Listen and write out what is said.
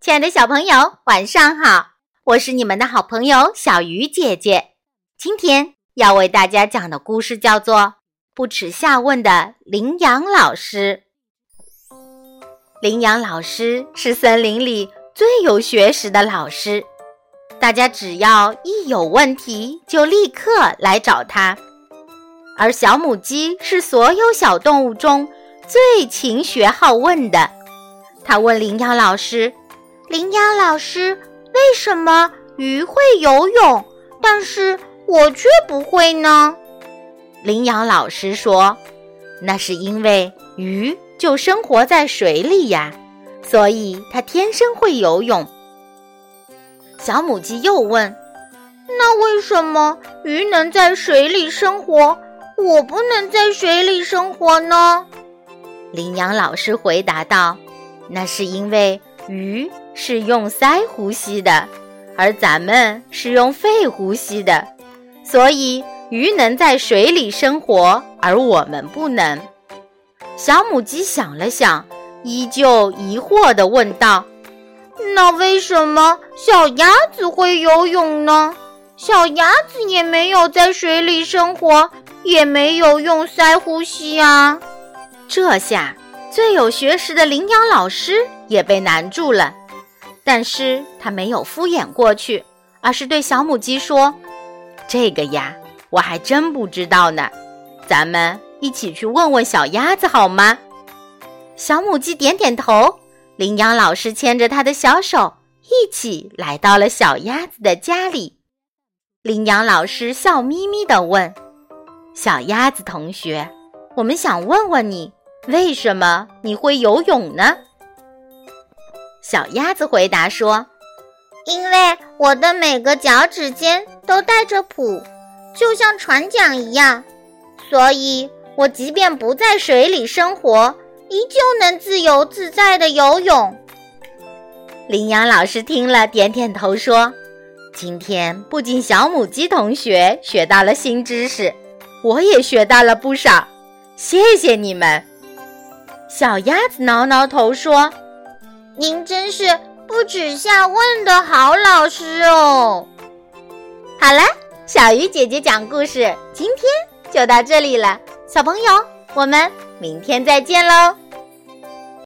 亲爱的小朋友，晚上好！我是你们的好朋友小鱼姐姐。今天要为大家讲的故事叫做《不耻下问的羚羊老师》。羚羊老师是森林里最有学识的老师，大家只要一有问题，就立刻来找他。而小母鸡是所有小动物中最勤学好问的。它问羚羊老师。羚羊老师，为什么鱼会游泳，但是我却不会呢？羚羊老师说：“那是因为鱼就生活在水里呀，所以它天生会游泳。”小母鸡又问：“那为什么鱼能在水里生活，我不能在水里生活呢？”羚羊老师回答道：“那是因为鱼。”是用鳃呼吸的，而咱们是用肺呼吸的，所以鱼能在水里生活，而我们不能。小母鸡想了想，依旧疑惑地问道：“那为什么小鸭子会游泳呢？小鸭子也没有在水里生活，也没有用鳃呼吸啊！”这下，最有学识的羚羊老师也被难住了。但是他没有敷衍过去，而是对小母鸡说：“这个呀，我还真不知道呢。咱们一起去问问小鸭子好吗？”小母鸡点点头。羚羊老师牵着他的小手，一起来到了小鸭子的家里。羚羊老师笑眯眯地问：“小鸭子同学，我们想问问你，为什么你会游泳呢？”小鸭子回答说：“因为我的每个脚趾间都带着蹼，就像船桨一样，所以我即便不在水里生活，依旧能自由自在的游泳。”羚羊老师听了，点点头说：“今天不仅小母鸡同学学到了新知识，我也学到了不少，谢谢你们。”小鸭子挠挠头说。您真是不耻下问的好老师哦！好了，小鱼姐姐讲故事今天就到这里了，小朋友，我们明天再见喽。